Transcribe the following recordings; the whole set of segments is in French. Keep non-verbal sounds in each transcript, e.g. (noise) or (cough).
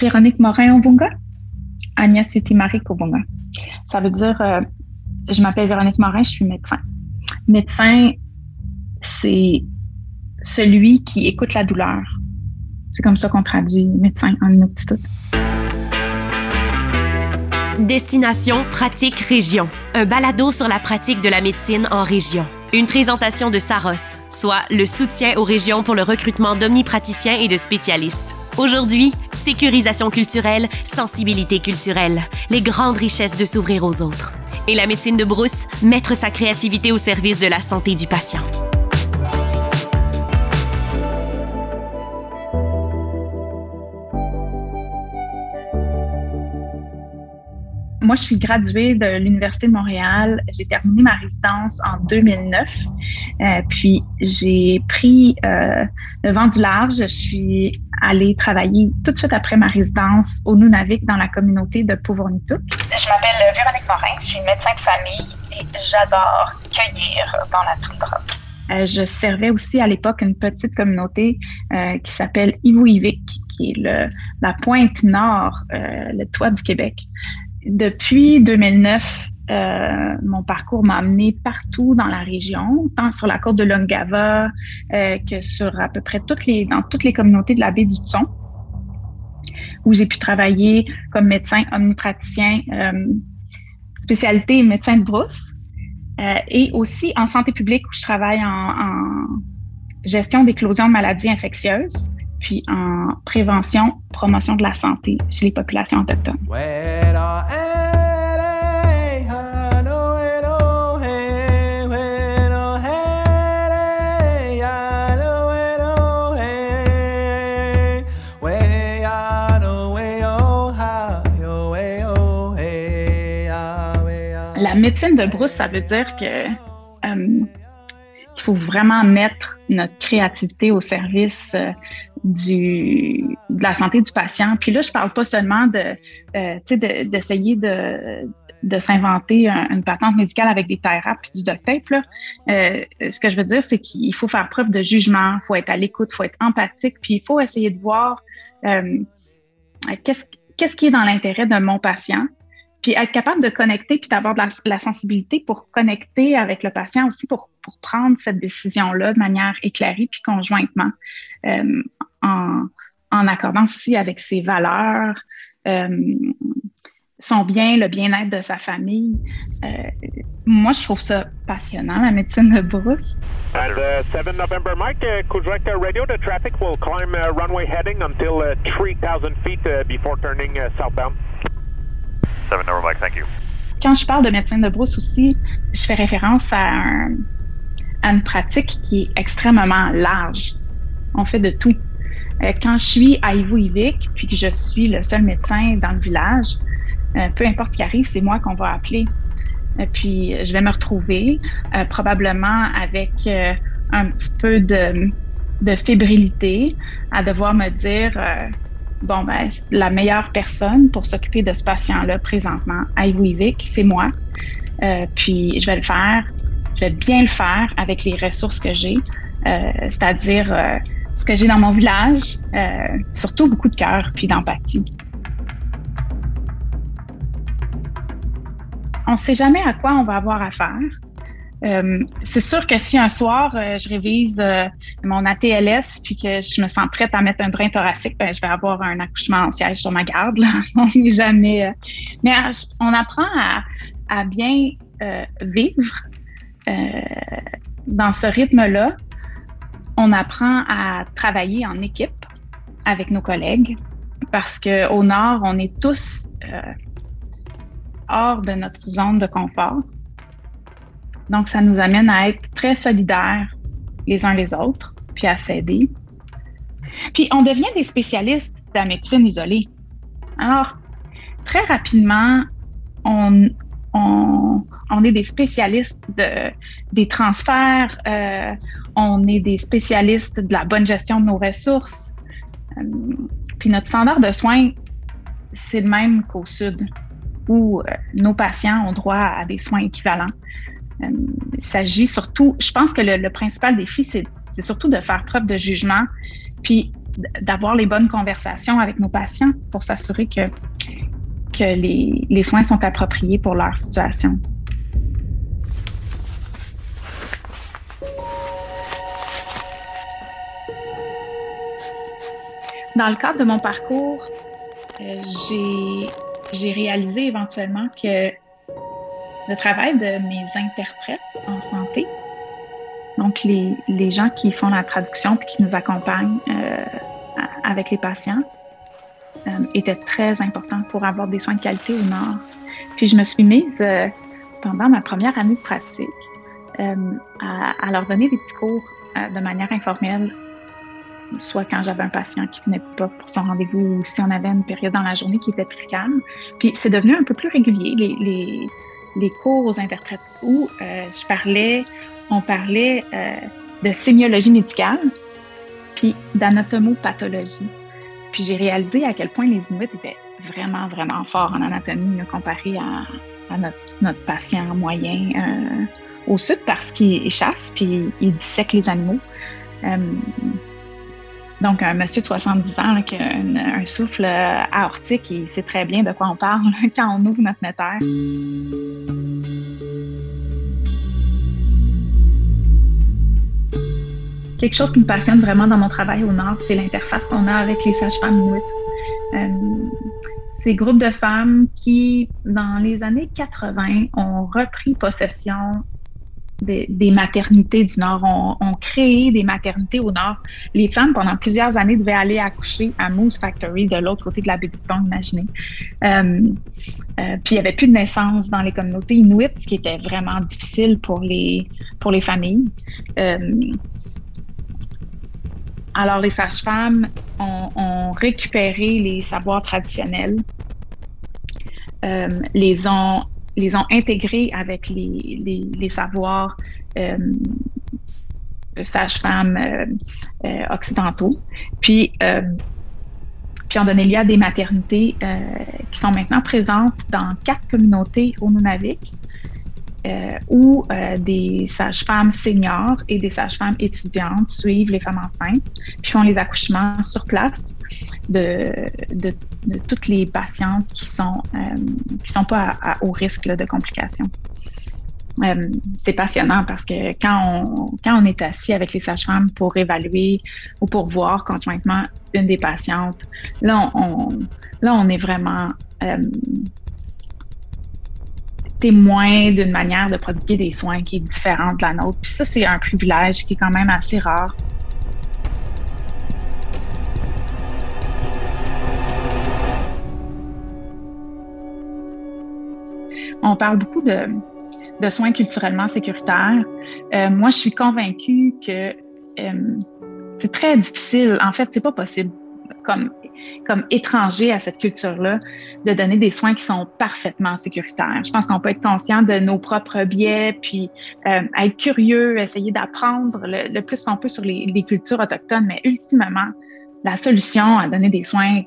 Véronique Morin-Obunga, Agnès Yutimari Kobunga. Ça veut dire, euh, je m'appelle Véronique Morin, je suis médecin. Médecin, c'est celui qui écoute la douleur. C'est comme ça qu'on traduit médecin en Inuktitut. Destination Pratique Région, un balado sur la pratique de la médecine en région. Une présentation de Saros, soit le soutien aux régions pour le recrutement d'omnipraticiens et de spécialistes. Aujourd'hui, sécurisation culturelle, sensibilité culturelle, les grandes richesses de s'ouvrir aux autres. Et la médecine de brousse, mettre sa créativité au service de la santé du patient. Moi, je suis graduée de l'Université de Montréal. J'ai terminé ma résidence en 2009. Euh, puis, j'ai pris euh, le vent du large. Je suis allée travailler tout de suite après ma résidence au Nunavik dans la communauté de Pauvre-Nituk. Je m'appelle Véronique Morin. Je suis médecin de famille et j'adore cueillir dans la toundra. Euh, je servais aussi à l'époque une petite communauté euh, qui s'appelle Ivuivik, qui est le, la pointe nord, euh, le toit du Québec depuis 2009, euh, mon parcours m'a amené partout dans la région, tant sur la côte de Longava euh, que sur à peu près toutes les, dans toutes les communautés de la baie du Tson, où j'ai pu travailler comme médecin omnipraticien, euh, spécialité médecin de brousse, et aussi en santé publique où je travaille en, en gestion d'éclosion de maladies infectieuses puis en prévention, promotion de la santé chez les populations autochtones. Médecine de brousse, ça veut dire que euh, il faut vraiment mettre notre créativité au service euh, du, de la santé du patient. Puis là, je parle pas seulement de, euh, d'essayer de, de, s'inventer une patente médicale avec des et du duct tape. Là. Euh, ce que je veux dire, c'est qu'il faut faire preuve de jugement, il faut être à l'écoute, il faut être empathique, puis il faut essayer de voir qu'est-ce, qu'est-ce qui est dans l'intérêt de mon patient, puis être capable de connecter, puis d'avoir de la, sensibilité pour connecter avec le patient aussi, pour, pour prendre cette décision-là de manière éclairée, puis conjointement, euh, en, en, accordant aussi avec ses valeurs, euh, son bien, le bien-être de sa famille. Euh, moi, je trouve ça passionnant, la médecine de brousse. And uh, 7 November, Mike, uh, uh, Radio, the traffic will climb uh, runway heading until uh, 3,000 feet uh, before turning uh, southbound. Quand je parle de médecine de brousse aussi, je fais référence à, une pratique qui est extrêmement large. On fait de tout. Euh, quand je suis à Ivo-Ivik, puis que je suis le seul médecin dans le village, euh, peu importe ce qui arrive, c'est moi qu'on va appeler. Euh, puis je vais me retrouver probablement avec un petit peu de, fébrilité à devoir me dire bon, ben, la meilleure personne pour s'occuper de ce patient-là présentement à Ivouivik, c'est moi. Euh, puis je vais le faire, je vais bien le faire avec les ressources que j'ai, euh, c'est-à-dire euh, ce que j'ai dans mon village, surtout beaucoup de cœur puis d'empathie. On ne sait jamais à quoi on va avoir affaire. Euh, c'est sûr que si un soir euh, je révise euh, mon ATLS puis que je me sens prête à mettre un drain thoracique, ben, je vais avoir un accouchement en siège sur ma garde. (laughs) on n'est jamais. mais on apprend à, bien vivre dans ce rythme-là. On apprend à travailler en équipe avec nos collègues parce qu'au Nord, on est tous hors de notre zone de confort. Donc, ça nous amène à être très solidaires les uns les autres, puis à s'aider. Puis, on devient des spécialistes de la médecine isolée. Alors, très rapidement, on, est des spécialistes de, des transferts, euh, on est des spécialistes de la bonne gestion de nos ressources. Euh, puis notre standard de soins, c'est le même qu'au Sud, où euh, nos patients ont droit à des soins équivalents. Euh, il s'agit surtout, je pense que le, principal défi, c'est surtout de faire preuve de jugement, puis d'avoir les bonnes conversations avec nos patients pour s'assurer que, que les, les soins sont appropriés pour leur situation. Dans le cadre de mon parcours, euh, j'ai réalisé éventuellement que le travail de mes interprètes en santé, donc les, les gens qui font la traduction puis qui nous accompagnent euh, avec les patients, euh, était très important pour avoir des soins de qualité au Nord. Puis je me suis mise euh, pendant ma première année de pratique euh, à, à, leur donner des petits cours de manière informelle soit quand j'avais un patient qui venait pas pour son rendez-vous ou si on avait une période dans la journée qui était plus calme. Puis c'est devenu un peu plus régulier, les, les, les cours aux interprètes où euh, je parlais, on parlait euh, de sémiologie médicale, puis d'anatomopathologie. Puis j'ai réalisé à quel point les Inuits étaient vraiment, vraiment forts en anatomie comparé à, notre, patient moyen euh, au sud parce qu'ils chassent puis ils dissèquent les animaux. Donc, un monsieur de 70 ans qui a un, souffle aortique, il sait très bien de quoi on parle (laughs) quand on ouvre notre notaire. Quelque chose qui me passionne vraiment dans mon travail au Nord, c'est l'interface qu'on a avec les sages-femmes. Euh, ces groupes de femmes qui, dans les années 80, ont repris possession des, maternités du Nord. On, on, créé des maternités au Nord. Les femmes, pendant plusieurs années, devaient aller accoucher à Moose Factory, de l'autre côté de la baie imaginez. Euh, euh, puis il n'y avait plus de naissance dans les communautés inuites, ce qui était vraiment difficile pour les, pour les familles. Euh, alors, les sages-femmes ont, récupéré les savoirs traditionnels, les ont les ont intégrés avec les, les, savoirs euh, sages-femmes euh, euh, occidentaux. Puis, puis ont donné lieu à des maternités qui sont maintenant présentes dans quatre communautés au Nunavik. Euh, où euh, des sages-femmes seniors et des sages-femmes étudiantes suivent les femmes enceintes, puis font les accouchements sur place de, toutes les patientes qui sont euh, qui sont pas à, au risque de complications. C'est passionnant parce que quand on, quand on est assis avec les sages-femmes pour évaluer ou pour voir conjointement une des patientes, là, on, là, on est vraiment témoin d'une manière de prodiguer des soins qui est différente de la nôtre. Puis ça, c'est un privilège qui est quand même assez rare. On parle beaucoup de, de soins culturellement sécuritaires. Euh, moi, je suis convaincue que euh, c'est très difficile. En fait, c'est pas possible comme comme étranger à cette culture-là, de donner des soins qui sont parfaitement sécuritaires. Je pense qu'on peut être conscient de nos propres biais, puis euh, être curieux, essayer d'apprendre le, plus qu'on peut sur les, cultures autochtones, mais ultimement, la solution à donner des soins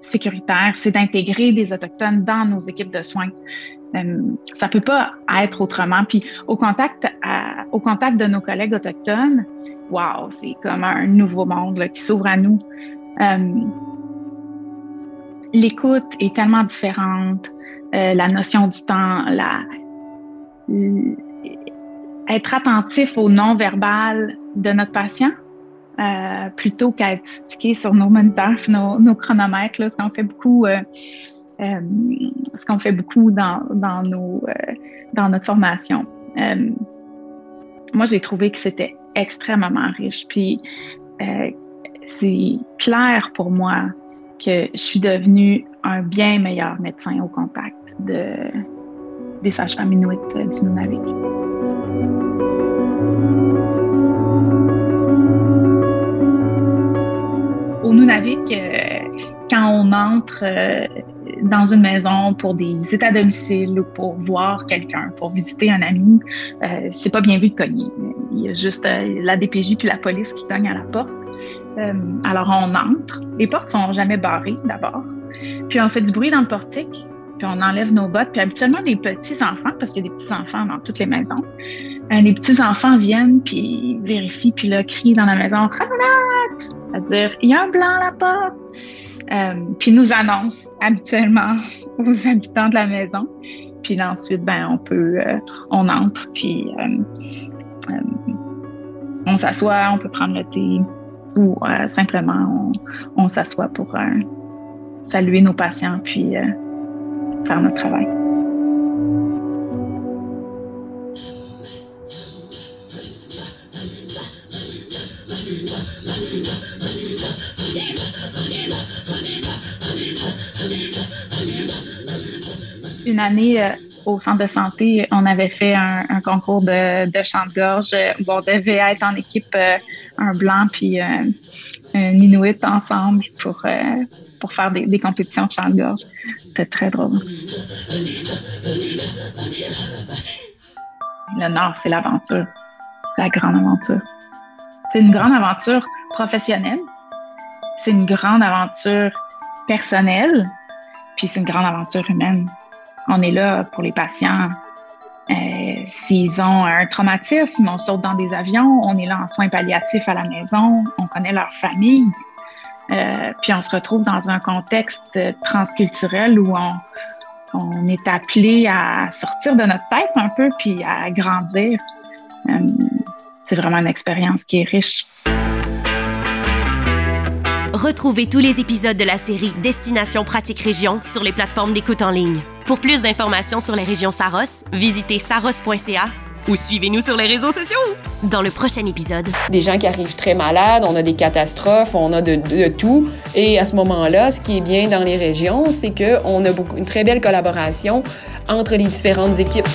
sécuritaires, c'est d'intégrer des autochtones dans nos équipes de soins. Euh, ça peut pas être autrement. Puis au contact, au contact de nos collègues autochtones, wow, c'est comme un nouveau monde qui s'ouvre à nous. Euh, l'écoute est tellement différente, euh, la notion du temps, être attentif au non-verbal de notre patient euh, plutôt qu'à être stické sur nos moniteurs, nos, chronomètres, ce qu'on fait beaucoup, euh, ce qu'on fait beaucoup dans, nos, dans notre formation. Moi, j'ai trouvé que c'était extrêmement riche. Puis, c'est clair pour moi que je suis devenue un bien meilleur médecin au contact de, des sages-femmes inuites du Nunavik. Au Nunavik, euh, quand on entre euh, dans une maison pour des visites à domicile ou pour voir quelqu'un, pour visiter un ami, euh, c'est pas bien vu de cogner. Il y a juste la DPJ puis la police qui cognent à la porte. Euh, alors on entre. Les portes sont jamais barrées d'abord. Puis on fait du bruit dans le portique. Puis on enlève nos bottes. Puis habituellement les petits enfants, parce qu'il y a des petits enfants dans toutes les maisons, euh, les petits enfants viennent puis vérifient puis là crient dans la maison Ramonette! c'est-à-dire il y a un blanc à la porte, euh, puis nous annonce habituellement (laughs) aux habitants de la maison. Puis ensuite, ben, on peut, euh, on entre, puis on s'assoit, on peut prendre le thé ou simplement on, s'assoit pour saluer nos patients puis faire notre travail. Une année euh, au centre de santé, on avait fait un, concours de, chant de gorge. On devait être en équipe euh, un blanc puis un Inuit ensemble pour, euh, pour faire des, compétitions de chant de gorge. C'était très drôle. Le Nord, c'est l'aventure. La grande aventure. C'est une grande aventure professionnelle. C'est une grande aventure personnelle. Puis c'est une grande aventure humaine. On est là pour les patients. Euh, s'ils ont un traumatisme, on saute dans des avions, on est là en soins palliatifs à la maison, on connaît leur famille. Euh, puis on se retrouve dans un contexte transculturel où on, est appelé à sortir de notre tête un peu puis à grandir. Euh, c'est vraiment une expérience qui est riche. Retrouvez tous les épisodes de la série Destination Pratique Région sur les plateformes d'écoute en ligne. Pour plus d'informations sur les régions Saros, visitez saros.ca ou suivez-nous sur les réseaux sociaux. Dans le prochain épisode, des gens qui arrivent très malades, on a des catastrophes, on a de, tout. Et à ce moment-là, ce qui est bien dans les régions, c'est qu'on a une très belle collaboration entre les différentes équipes.